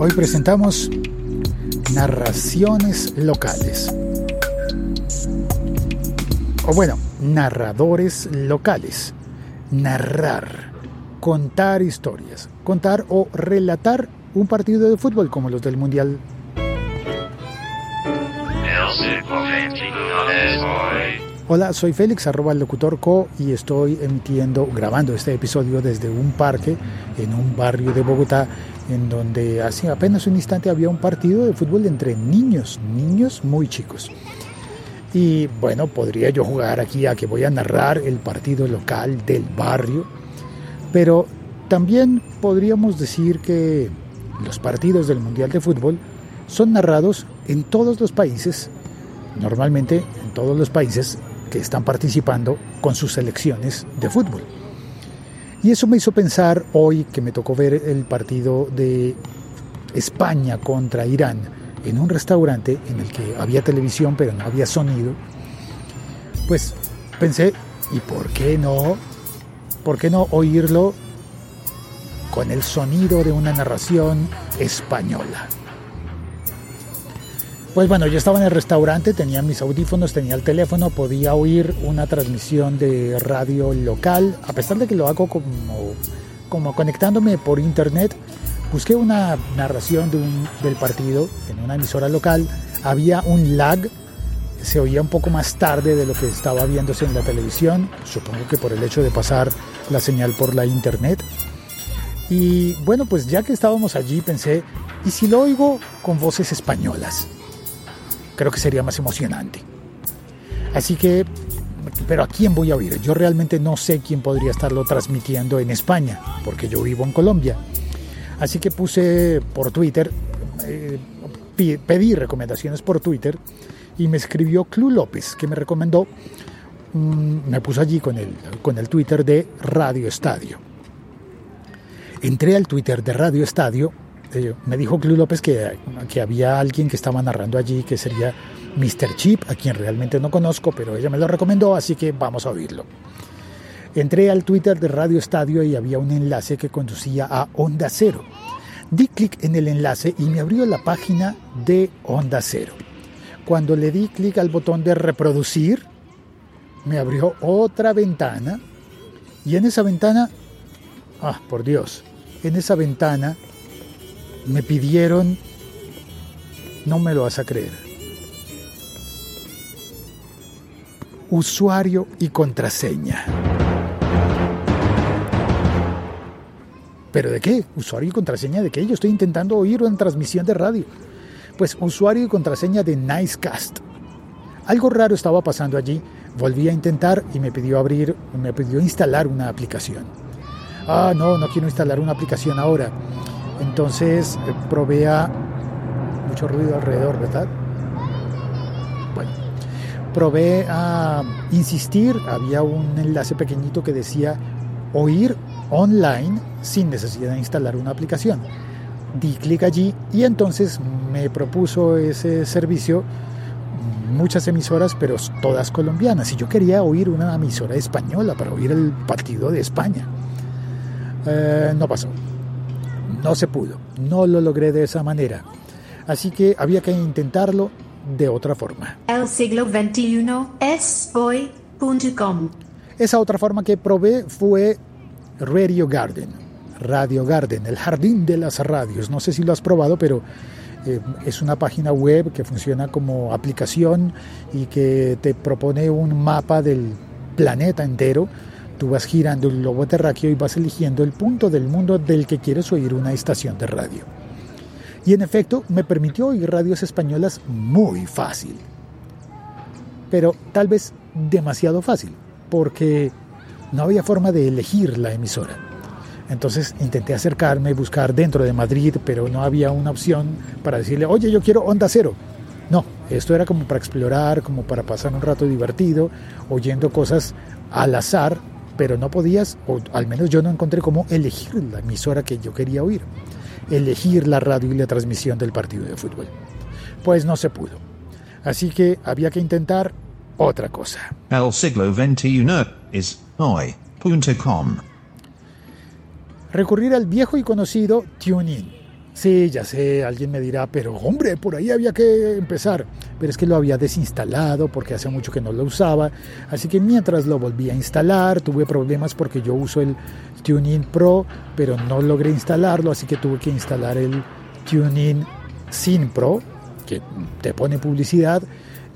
Hoy presentamos narraciones locales. O bueno, narradores locales. Narrar. Contar historias. Contar o relatar un partido de fútbol como los del Mundial. Hola, soy Félix, arroba el locutor co y estoy emitiendo, grabando este episodio desde un parque en un barrio de Bogotá en donde hace apenas un instante había un partido de fútbol entre niños, niños muy chicos. Y bueno, podría yo jugar aquí a que voy a narrar el partido local del barrio, pero también podríamos decir que los partidos del Mundial de Fútbol son narrados en todos los países, normalmente en todos los países que están participando con sus selecciones de fútbol. Y eso me hizo pensar hoy que me tocó ver el partido de España contra Irán en un restaurante en el que había televisión pero no había sonido. Pues pensé, ¿y por qué no? ¿Por qué no oírlo con el sonido de una narración española. Pues bueno, yo estaba en el restaurante, tenía mis audífonos, tenía el teléfono, podía oír una transmisión de radio local, a pesar de que lo hago como, como conectándome por internet, busqué una narración del partido en una emisora local, había un lag, se oía un poco más tarde de lo que estaba viéndose en la televisión, supongo que por el hecho de pasar la señal por la internet. Y bueno, pues ya que estábamos allí pensé, ¿y si lo oigo con voces españolas? Creo que sería más emocionante. Así que, pero ¿a quién voy a oír? Yo realmente no sé quién podría estarlo transmitiendo en España, porque yo vivo en Colombia. Así que puse por Twitter, eh, pedí recomendaciones por Twitter y me escribió Clu López, que me recomendó, me puso allí con el, con el Twitter de Radio Estadio entré al Twitter de Radio Estadio, me dijo Club López que, que había alguien que estaba narrando allí, que sería Mr. Chip, a quien realmente no conozco, pero ella me lo recomendó, así que vamos a oírlo. Entré al Twitter de Radio Estadio y había un enlace que conducía a Onda Cero. Di clic en el enlace y me abrió la página de Onda Cero. Cuando le di clic al botón de reproducir, me abrió otra ventana y en esa ventana, ah, por Dios, en esa ventana me pidieron, no me lo vas a creer, usuario y contraseña. ¿Pero de qué? ¿Usuario y contraseña de qué? Yo estoy intentando oír una transmisión de radio. Pues usuario y contraseña de Nicecast. Algo raro estaba pasando allí. Volví a intentar y me pidió abrir, me pidió instalar una aplicación ah, no, no quiero instalar una aplicación ahora. Entonces eh, probé mucho ruido alrededor, ¿verdad? Bueno, probé a insistir, había un enlace pequeñito que decía oír online sin necesidad de instalar una aplicación. Di clic allí y entonces me propuso ese servicio muchas emisoras, pero todas colombianas. Y yo quería oír una emisora española para oír el partido de España. Eh, no pasó. No se pudo. No lo logré de esa manera. Así que había que intentarlo de otra forma. El siglo XXI es hoy.com. Esa otra forma que probé fue Radio Garden. Radio Garden, el jardín de las radios. No sé si lo has probado, pero eh, es una página web que funciona como aplicación y que te propone un mapa del planeta entero. Tú vas girando el globo terráqueo y vas eligiendo el punto del mundo del que quieres oír una estación de radio. Y en efecto, me permitió oír radios españolas muy fácil. Pero tal vez demasiado fácil, porque no había forma de elegir la emisora. Entonces intenté acercarme, buscar dentro de Madrid, pero no había una opción para decirle, oye, yo quiero onda cero. No, esto era como para explorar, como para pasar un rato divertido, oyendo cosas al azar, pero no podías, o al menos yo no encontré cómo elegir la emisora que yo quería oír, elegir la radio y la transmisión del partido de fútbol. Pues no se pudo. Así que había que intentar otra cosa. El siglo XXI es hoy.com. Recurrir al viejo y conocido TuneIn. Sí, ya sé, alguien me dirá, pero hombre, por ahí había que empezar. Pero es que lo había desinstalado porque hace mucho que no lo usaba. Así que mientras lo volví a instalar, tuve problemas porque yo uso el TuneIn Pro, pero no logré instalarlo, así que tuve que instalar el TuneIn Sin Pro, que te pone publicidad.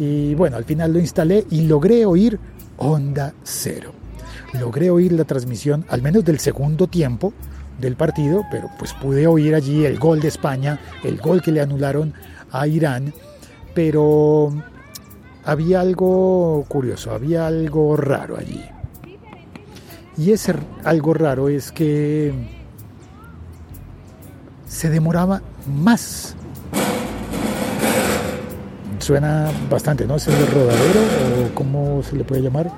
Y bueno, al final lo instalé y logré oír Onda Cero. Logré oír la transmisión, al menos del segundo tiempo del partido, pero pues pude oír allí el gol de España, el gol que le anularon a Irán, pero había algo curioso, había algo raro allí. Y ese algo raro es que se demoraba más suena bastante, ¿no? ¿Es el rodadero o cómo se le puede llamar? Eh,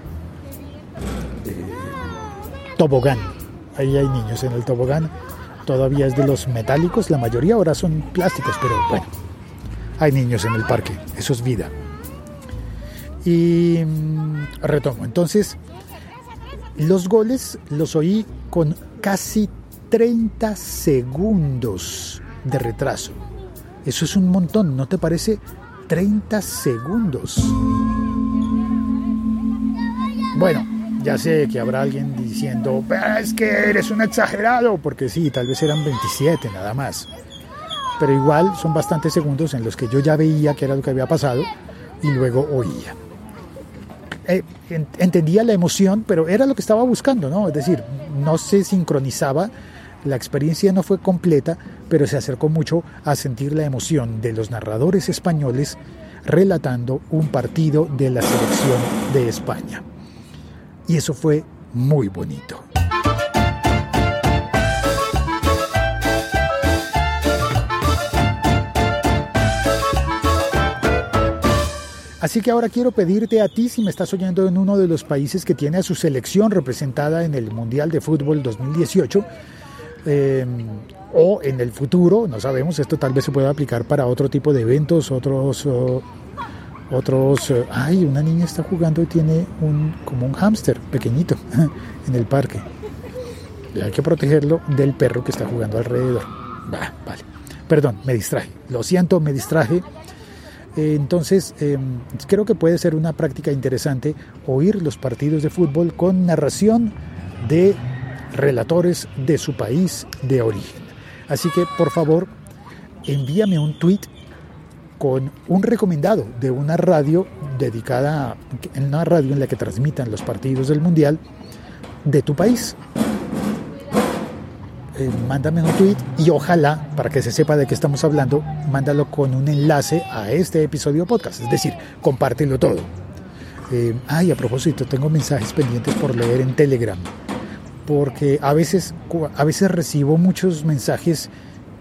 tobogán. Ahí hay niños en el tobogán. Todavía es de los metálicos, la mayoría ahora son plásticos, pero bueno, hay niños en el parque, eso es vida. Y mm, retomo, entonces, los goles los oí con casi 30 segundos de retraso. Eso es un montón, ¿no te parece? 30 segundos. Bueno, ya sé que habrá alguien diciendo, es que eres un exagerado, porque sí, tal vez eran 27 nada más. Pero igual son bastantes segundos en los que yo ya veía que era lo que había pasado y luego oía. Eh, entendía la emoción, pero era lo que estaba buscando, ¿no? Es decir, no se sincronizaba la experiencia no fue completa, pero se acercó mucho a sentir la emoción de los narradores españoles relatando un partido de la selección de España. Y eso fue muy bonito. Así que ahora quiero pedirte a ti, si me estás oyendo en uno de los países que tiene a su selección representada en el Mundial de Fútbol 2018, eh, o en el futuro, no sabemos, esto tal vez se pueda aplicar para otro tipo de eventos, otros, otros, eh, ay, una niña está jugando y tiene un, como un hámster pequeñito en el parque. Y hay que protegerlo del perro que está jugando alrededor. vale. Perdón, me distraje. Lo siento, me distraje. Eh, entonces, em, creo que puede ser una práctica interesante oír los partidos de fútbol con narración de relatores de su país de origen. Así que por favor envíame un tweet con un recomendado de una radio dedicada, en una radio en la que transmitan los partidos del Mundial de tu país. Eh, mándame un tweet y ojalá, para que se sepa de qué estamos hablando, mándalo con un enlace a este episodio podcast. Es decir, compártelo todo. Eh, ay, a propósito, tengo mensajes pendientes por leer en Telegram porque a veces, a veces recibo muchos mensajes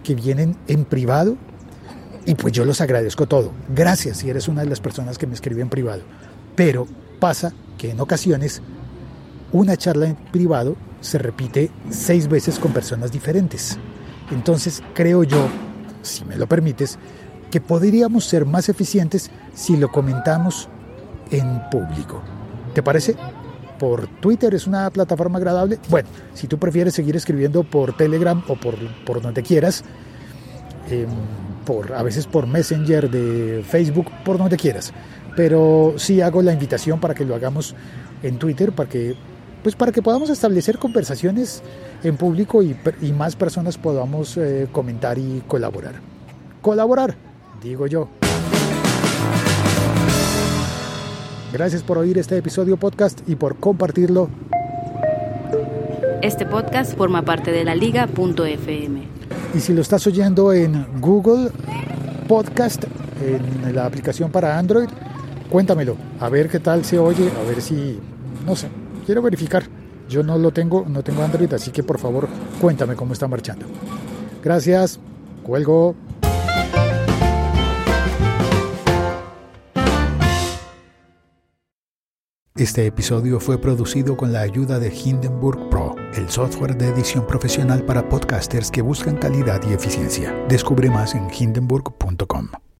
que vienen en privado y pues yo los agradezco todo. Gracias si eres una de las personas que me escribe en privado. Pero pasa que en ocasiones una charla en privado se repite seis veces con personas diferentes. Entonces creo yo, si me lo permites, que podríamos ser más eficientes si lo comentamos en público. ¿Te parece? por Twitter es una plataforma agradable. Bueno, si tú prefieres seguir escribiendo por Telegram o por, por donde quieras, em, por, a veces por Messenger de Facebook, por donde quieras. Pero sí hago la invitación para que lo hagamos en Twitter, para que pues para que podamos establecer conversaciones en público y, más personas podamos eh, comentar y colaborar. Colaborar, digo yo. Gracias por oír este episodio podcast y por compartirlo. Este podcast forma parte de la liga.fm. Y si lo estás oyendo en Google Podcast, en la aplicación para Android, cuéntamelo, a ver qué tal se oye, a ver si, no sé, quiero verificar. Yo no lo tengo, no tengo Android, así que por favor cuéntame cómo está marchando. Gracias, cuelgo. Este episodio fue producido con la ayuda de Hindenburg el software de edición profesional para podcasters que buscan calidad y eficiencia. Descubre más en hindenburg.com.